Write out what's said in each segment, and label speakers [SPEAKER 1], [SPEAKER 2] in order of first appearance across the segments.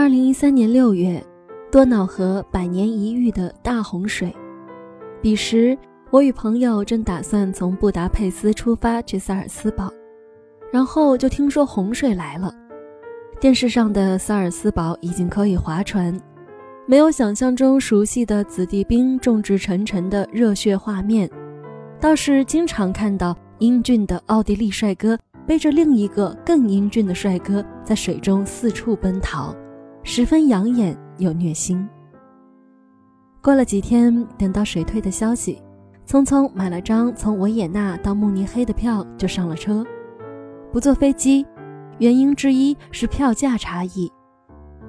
[SPEAKER 1] 二零一三年六月，多瑙河百年一遇的大洪水。彼时，我与朋友正打算从布达佩斯出发去萨尔斯堡，然后就听说洪水来了。电视上的萨尔斯堡已经可以划船，没有想象中熟悉的子弟兵众志成城的热血画面，倒是经常看到英俊的奥地利帅哥背着另一个更英俊的帅哥在水中四处奔逃。十分养眼又虐心。过了几天，等到水退的消息，匆匆买了张从维也纳到慕尼黑的票，就上了车。不坐飞机，原因之一是票价差异。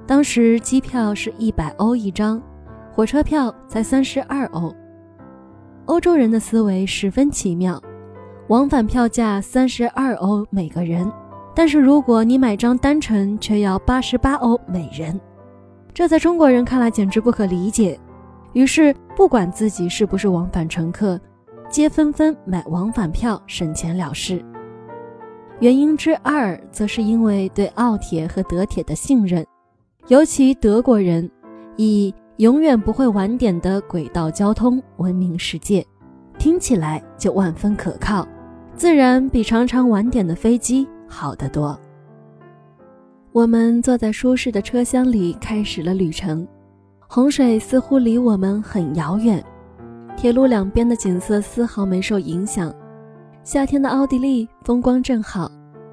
[SPEAKER 1] 当时机票是一百欧一张，火车票才三十二欧。欧洲人的思维十分奇妙，往返票价三十二欧每个人。但是如果你买张单程，却要八十八欧每人，这在中国人看来简直不可理解。于是，不管自己是不是往返乘客，皆纷纷买往返票省钱了事。原因之二，则是因为对奥铁和德铁的信任，尤其德国人以永远不会晚点的轨道交通闻名世界，听起来就万分可靠，自然比常常晚点的飞机。好得多。我们坐在舒适的车厢里，开始了旅程。洪水似乎离我们很遥远，铁路两边的景色丝毫没受影响。夏天的奥地利风光正好，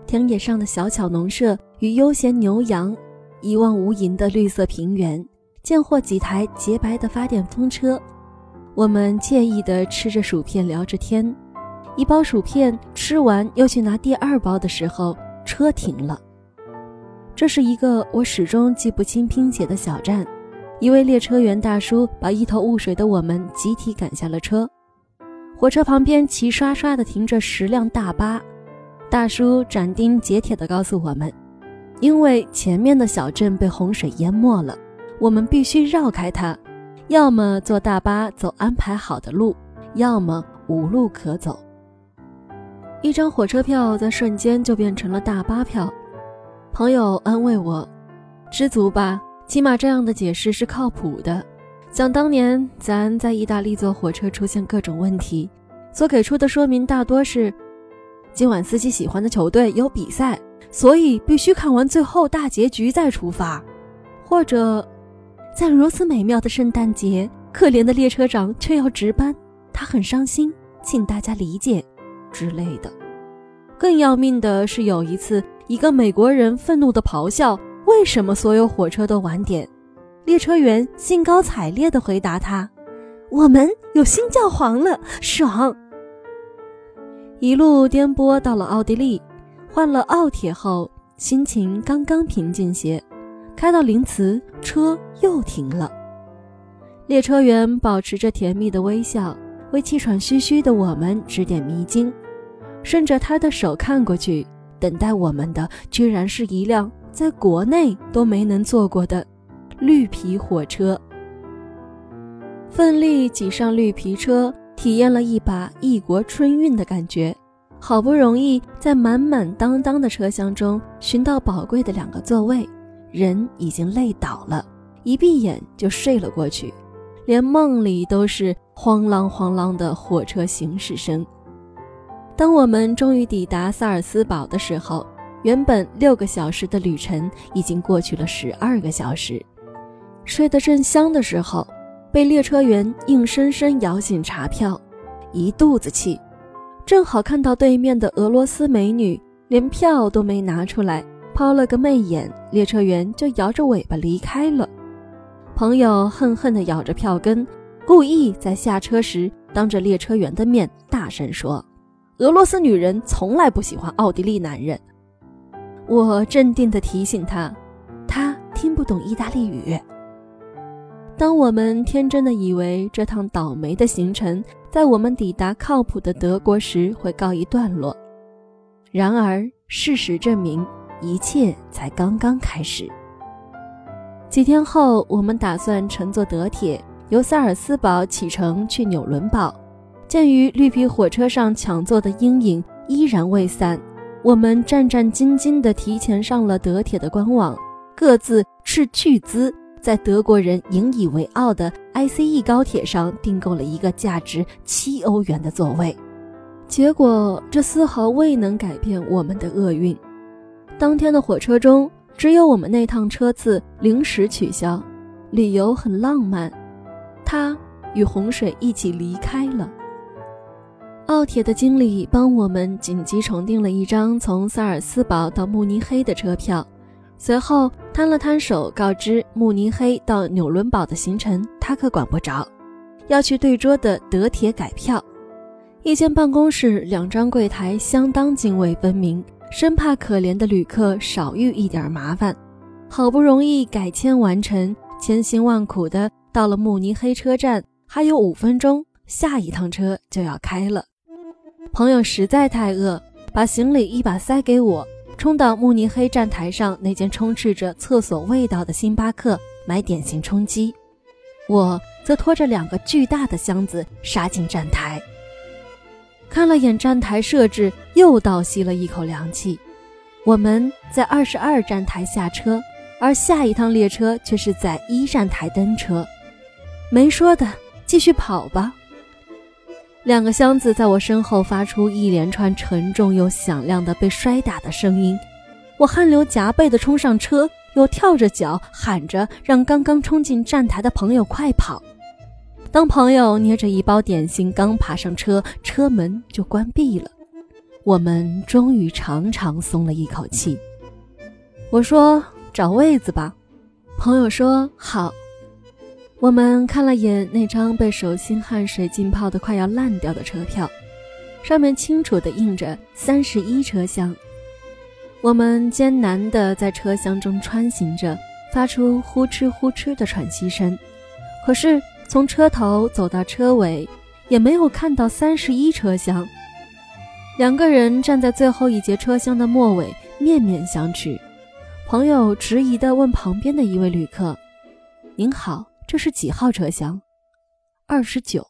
[SPEAKER 1] 田野上的小巧农舍与悠闲牛羊，一望无垠的绿色平原，见或几台洁白的发电风车。我们惬意地吃着薯片，聊着天。一包薯片吃完，又去拿第二包的时候，车停了。这是一个我始终记不清拼写的小站。一位列车员大叔把一头雾水的我们集体赶下了车。火车旁边齐刷刷地停着十辆大巴。大叔斩钉截铁地告诉我们，因为前面的小镇被洪水淹没了，我们必须绕开它，要么坐大巴走安排好的路，要么无路可走。一张火车票在瞬间就变成了大巴票，朋友安慰我：“知足吧，起码这样的解释是靠谱的。想当年咱在意大利坐火车出现各种问题，所给出的说明大多是：今晚司机喜欢的球队有比赛，所以必须看完最后大结局再出发；或者，在如此美妙的圣诞节，可怜的列车长却要值班，他很伤心，请大家理解。”之类的，更要命的是，有一次，一个美国人愤怒地咆哮：“为什么所有火车都晚点？”列车员兴高采烈地回答他：“我们有新教皇了，爽！”一路颠簸到了奥地利，换了奥铁后，心情刚刚平静些，开到林茨，车又停了。列车员保持着甜蜜的微笑。为气喘吁吁的我们指点迷津，顺着他的手看过去，等待我们的居然是一辆在国内都没能坐过的绿皮火车。奋力挤上绿皮车，体验了一把异国春运的感觉。好不容易在满满当当的车厢中寻到宝贵的两个座位，人已经累倒了，一闭眼就睡了过去。连梦里都是慌啷慌啷的火车行驶声。当我们终于抵达萨尔斯堡的时候，原本六个小时的旅程已经过去了十二个小时。睡得正香的时候，被列车员硬生生摇醒查票，一肚子气。正好看到对面的俄罗斯美女连票都没拿出来，抛了个媚眼，列车员就摇着尾巴离开了。朋友恨恨地咬着票根，故意在下车时当着列车员的面大声说：“俄罗斯女人从来不喜欢奥地利男人。”我镇定地提醒他：“他听不懂意大利语。”当我们天真的以为这趟倒霉的行程在我们抵达靠谱的德国时会告一段落，然而事实证明，一切才刚刚开始。几天后，我们打算乘坐德铁由萨尔斯堡启程去纽伦堡。鉴于绿皮火车上抢座的阴影依然未散，我们战战兢兢地提前上了德铁的官网，各自斥巨资在德国人引以为傲的 ICE 高铁上订购了一个价值七欧元的座位。结果这丝毫未能改变我们的厄运。当天的火车中，只有我们那趟车次临时取消，理由很浪漫，他与洪水一起离开了。奥铁的经理帮我们紧急重订了一张从萨尔斯堡到慕尼黑的车票，随后摊了摊手，告知慕尼黑到纽伦堡的行程他可管不着，要去对桌的德铁改票。一间办公室，两张柜台相当泾渭分明，生怕可怜的旅客少遇一点麻烦。好不容易改签完成，千辛万苦的到了慕尼黑车站，还有五分钟，下一趟车就要开了。朋友实在太饿，把行李一把塞给我，冲到慕尼黑站台上那间充斥着厕所味道的星巴克买点心充饥。我则拖着两个巨大的箱子杀进站台，看了眼站台设置，又倒吸了一口凉气。我们在二十二站台下车，而下一趟列车却是在一站台登车。没说的，继续跑吧。两个箱子在我身后发出一连串沉重又响亮的被摔打的声音，我汗流浃背地冲上车，又跳着脚喊着让刚刚冲进站台的朋友快跑。当朋友捏着一包点心刚爬上车，车门就关闭了，我们终于长长松了一口气。我说：“找位子吧。”朋友说：“好。”我们看了眼那张被手心汗水浸泡得快要烂掉的车票，上面清楚地印着三十一车厢。我们艰难地在车厢中穿行着，发出呼哧呼哧的喘息声。可是从车头走到车尾，也没有看到三十一车厢。两个人站在最后一节车厢的末尾，面面相觑。朋友迟疑地问旁边的一位旅客：“您好。”这是几号车厢？二十九。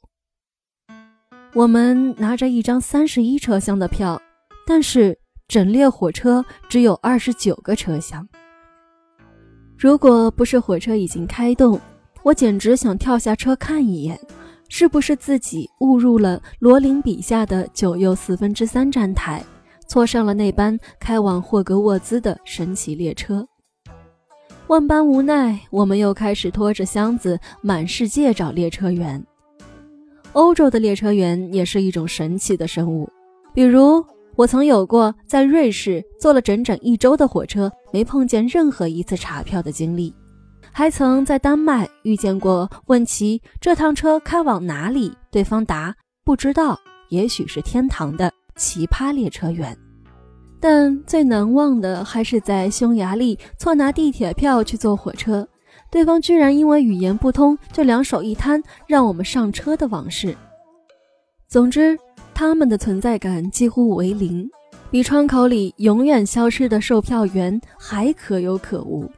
[SPEAKER 1] 我们拿着一张三十一车厢的票，但是整列火车只有二十九个车厢。如果不是火车已经开动，我简直想跳下车看一眼，是不是自己误入了罗琳笔下的九又四分之三站台，错上了那班开往霍格沃兹的神奇列车。万般无奈，我们又开始拖着箱子满世界找列车员。欧洲的列车员也是一种神奇的生物。比如，我曾有过在瑞士坐了整整一周的火车，没碰见任何一次查票的经历；还曾在丹麦遇见过问其这趟车开往哪里，对方答不知道，也许是天堂的奇葩列车员。但最难忘的还是在匈牙利错拿地铁票去坐火车，对方居然因为语言不通就两手一摊让我们上车的往事。总之，他们的存在感几乎为零，比窗口里永远消失的售票员还可有可无。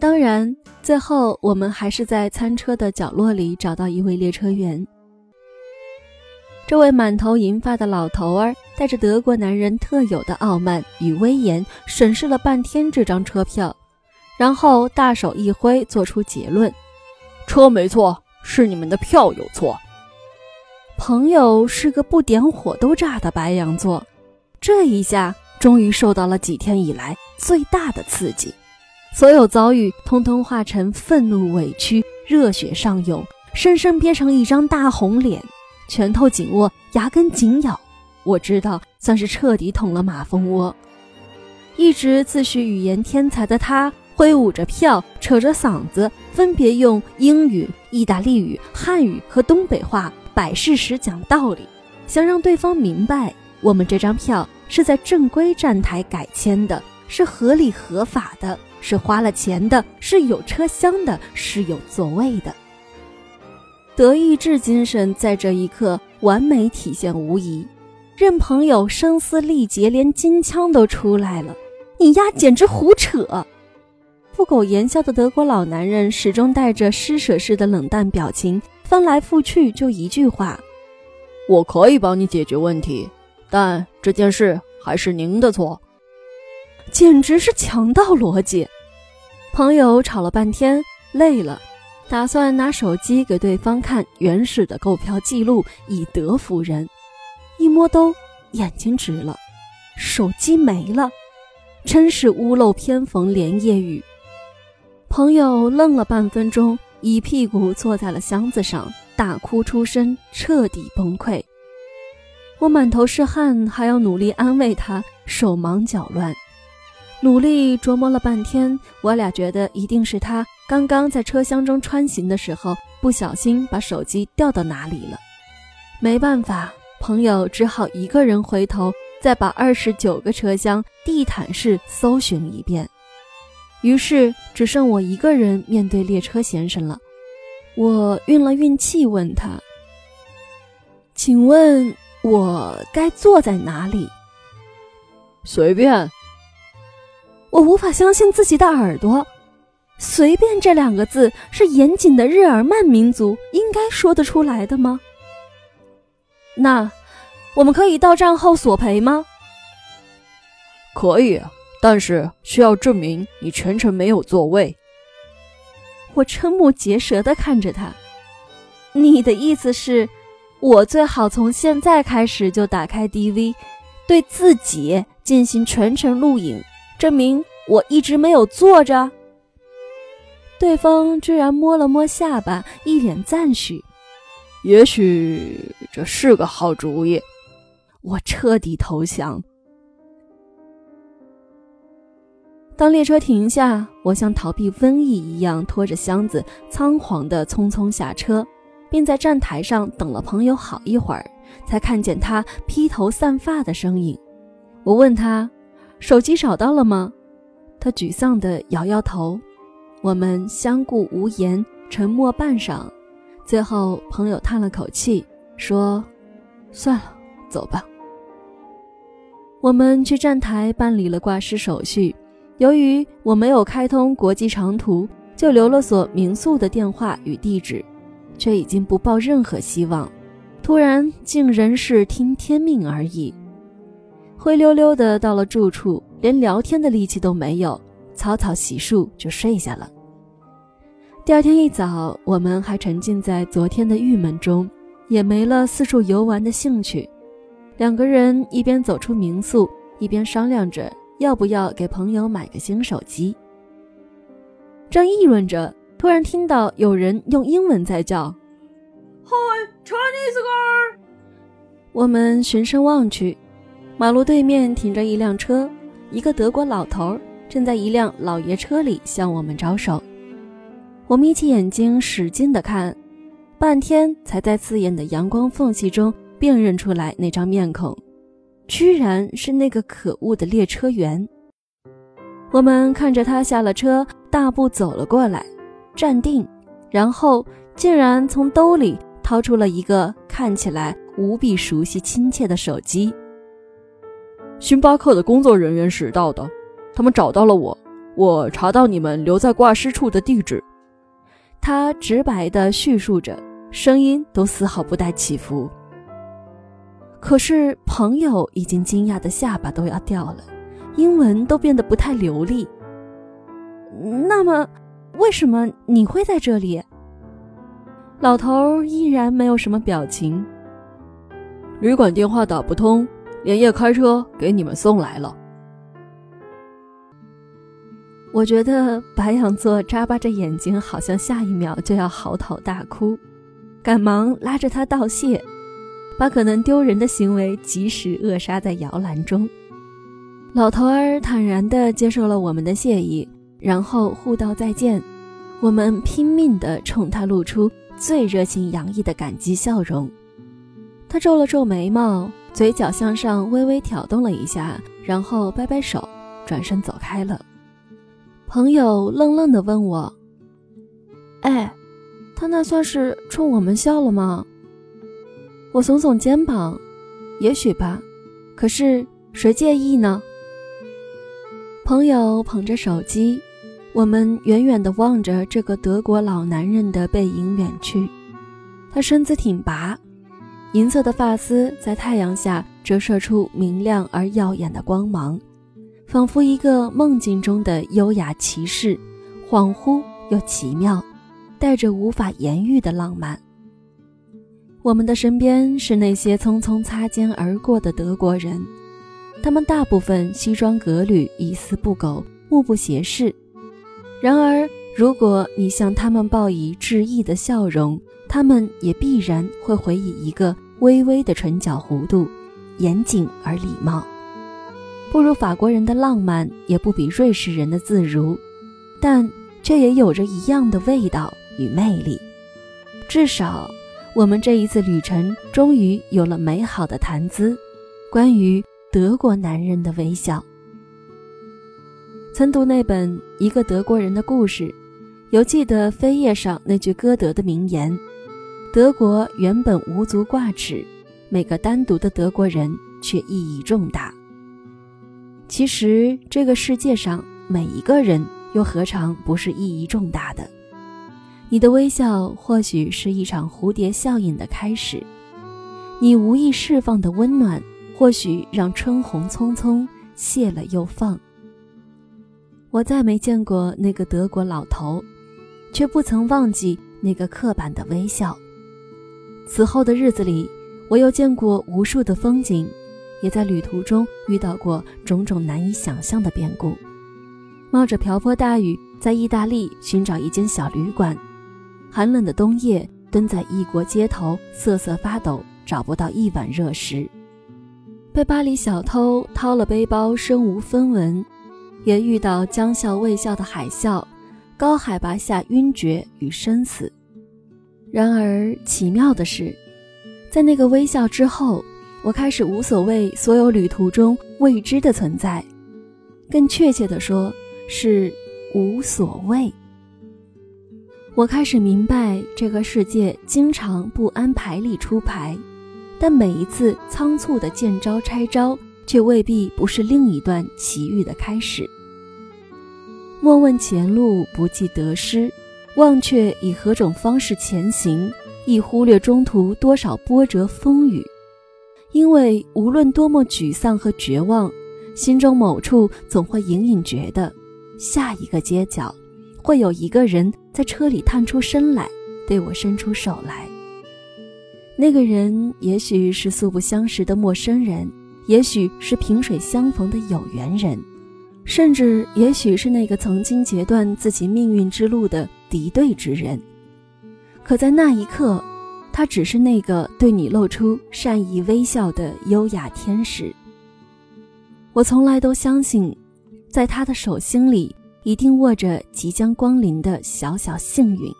[SPEAKER 1] 当然，最后我们还是在餐车的角落里找到一位列车员。这位满头银发的老头儿带着德国男人特有的傲慢与威严，审视了半天这张车票，然后大手一挥，做出结论：“
[SPEAKER 2] 车没错，是你们的票有错。”
[SPEAKER 1] 朋友是个不点火都炸的白羊座，这一下终于受到了几天以来最大的刺激，所有遭遇通通化成愤怒、委屈、热血上涌，生生憋成一张大红脸。拳头紧握，牙根紧咬，我知道算是彻底捅了马蜂窝。一直自诩语言天才的他，挥舞着票，扯着嗓子，分别用英语、意大利语、汉语和东北话摆事实、讲道理，想让对方明白，我们这张票是在正规站台改签的，是合理合法的，是花了钱的，是有车厢的，是有座位的。德意志精神在这一刻完美体现无疑，任朋友声嘶力竭，连金枪都出来了。你丫简直胡扯！不苟言笑的德国老男人始终带着施舍式的冷淡表情，翻来覆去就一句话：“
[SPEAKER 2] 我可以帮你解决问题，但这件事还是您的错。”
[SPEAKER 1] 简直是强盗逻辑。朋友吵了半天，累了，打算拿手机给对方看原始的购票记录，以德服人。一摸兜，眼睛直了，手机没了，真是屋漏偏逢连夜雨。朋友愣了半分钟，一屁股坐在了箱子上，大哭出声，彻底崩溃。我满头是汗，还要努力安慰他，手忙脚乱，努力琢磨了半天。我俩觉得一定是他刚刚在车厢中穿行的时候，不小心把手机掉到哪里了。没办法。朋友只好一个人回头，再把二十九个车厢地毯式搜寻一遍。于是只剩我一个人面对列车先生了。我运了运气，问他：“请问我该坐在哪里？”
[SPEAKER 2] 随便。
[SPEAKER 1] 我无法相信自己的耳朵，“随便”这两个字是严谨的日耳曼民族应该说得出来的吗？那，我们可以到站后索赔吗？
[SPEAKER 2] 可以，但是需要证明你全程没有座位。
[SPEAKER 1] 我瞠目结舌的看着他，你的意思是，我最好从现在开始就打开 DV，对自己进行全程录影，证明我一直没有坐着。对方居然摸了摸下巴，一脸赞许。
[SPEAKER 2] 也许这是个好主意，
[SPEAKER 1] 我彻底投降。当列车停下，我像逃避瘟疫一样，拖着箱子仓皇的匆匆下车，并在站台上等了朋友好一会儿，才看见他披头散发的身影。我问他：“手机找到了吗？”他沮丧地摇摇头。我们相顾无言，沉默半晌。最后，朋友叹了口气，说：“算了，走吧。”我们去站台办理了挂失手续。由于我没有开通国际长途，就留了所民宿的电话与地址，却已经不抱任何希望。突然，竟人是听天命而已。灰溜溜的到了住处，连聊天的力气都没有，草草洗漱就睡下了。第二天一早，我们还沉浸在昨天的郁闷中，也没了四处游玩的兴趣。两个人一边走出民宿，一边商量着要不要给朋友买个新手机。正议论着，突然听到有人用英文在叫
[SPEAKER 3] ：“Hi Chinese girl。”
[SPEAKER 1] 我们循声望去，马路对面停着一辆车，一个德国老头正在一辆老爷车里向我们招手。我眯起眼睛，使劲地看，半天才在刺眼的阳光缝隙中辨认出来那张面孔，居然是那个可恶的列车员。我们看着他下了车，大步走了过来，站定，然后竟然从兜里掏出了一个看起来无比熟悉亲切的手机。
[SPEAKER 2] 星巴克的工作人员拾到的，他们找到了我，我查到你们留在挂失处的地址。
[SPEAKER 1] 他直白地叙述着，声音都丝毫不带起伏。可是朋友已经惊讶的下巴都要掉了，英文都变得不太流利。那么，为什么你会在这里？老头依然没有什么表情。
[SPEAKER 2] 旅馆电话打不通，连夜开车给你们送来了。
[SPEAKER 1] 我觉得白羊座眨巴着眼睛，好像下一秒就要嚎啕大哭，赶忙拉着他道谢，把可能丢人的行为及时扼杀在摇篮中。老头儿坦然地接受了我们的谢意，然后互道再见。我们拼命地冲他露出最热情洋溢的感激笑容。他皱了皱眉毛，嘴角向上微微挑动了一下，然后摆摆手，转身走开了。朋友愣愣地问我：“哎，他那算是冲我们笑了吗？”我耸耸肩膀：“也许吧，可是谁介意呢？”朋友捧着手机，我们远远地望着这个德国老男人的背影远去。他身姿挺拔，银色的发丝在太阳下折射出明亮而耀眼的光芒。仿佛一个梦境中的优雅骑士，恍惚又奇妙，带着无法言喻的浪漫。我们的身边是那些匆匆擦肩而过的德国人，他们大部分西装革履，一丝不苟，目不斜视。然而，如果你向他们报以致意的笑容，他们也必然会回以一个微微的唇角弧度，严谨而礼貌。不如法国人的浪漫，也不比瑞士人的自如，但却也有着一样的味道与魅力。至少，我们这一次旅程终于有了美好的谈资，关于德国男人的微笑。曾读那本《一个德国人的故事》，犹记得扉页上那句歌德的名言：“德国原本无足挂齿，每个单独的德国人却意义重大。”其实，这个世界上每一个人又何尝不是意义重大的？你的微笑或许是一场蝴蝶效应的开始，你无意释放的温暖，或许让春红匆匆谢了又放。我再没见过那个德国老头，却不曾忘记那个刻板的微笑。此后的日子里，我又见过无数的风景。也在旅途中遇到过种种难以想象的变故，冒着瓢泼大雨在意大利寻找一间小旅馆，寒冷的冬夜蹲在异国街头瑟瑟发抖，找不到一碗热食，被巴黎小偷掏了背包身无分文，也遇到将笑未笑的海啸，高海拔下晕厥与生死。然而奇妙的是，在那个微笑之后。我开始无所谓所有旅途中未知的存在，更确切地说，是无所谓。我开始明白，这个世界经常不安牌理出牌，但每一次仓促的见招拆招，却未必不是另一段奇遇的开始。莫问前路，不计得失，忘却以何种方式前行，亦忽略中途多少波折风雨。因为无论多么沮丧和绝望，心中某处总会隐隐觉得，下一个街角，会有一个人在车里探出身来，对我伸出手来。那个人也许是素不相识的陌生人，也许是萍水相逢的有缘人，甚至也许是那个曾经截断自己命运之路的敌对之人。可在那一刻。他只是那个对你露出善意微笑的优雅天使。我从来都相信，在他的手心里一定握着即将光临的小小幸运。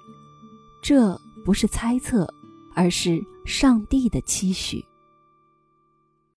[SPEAKER 1] 这不是猜测，而是上帝的期许。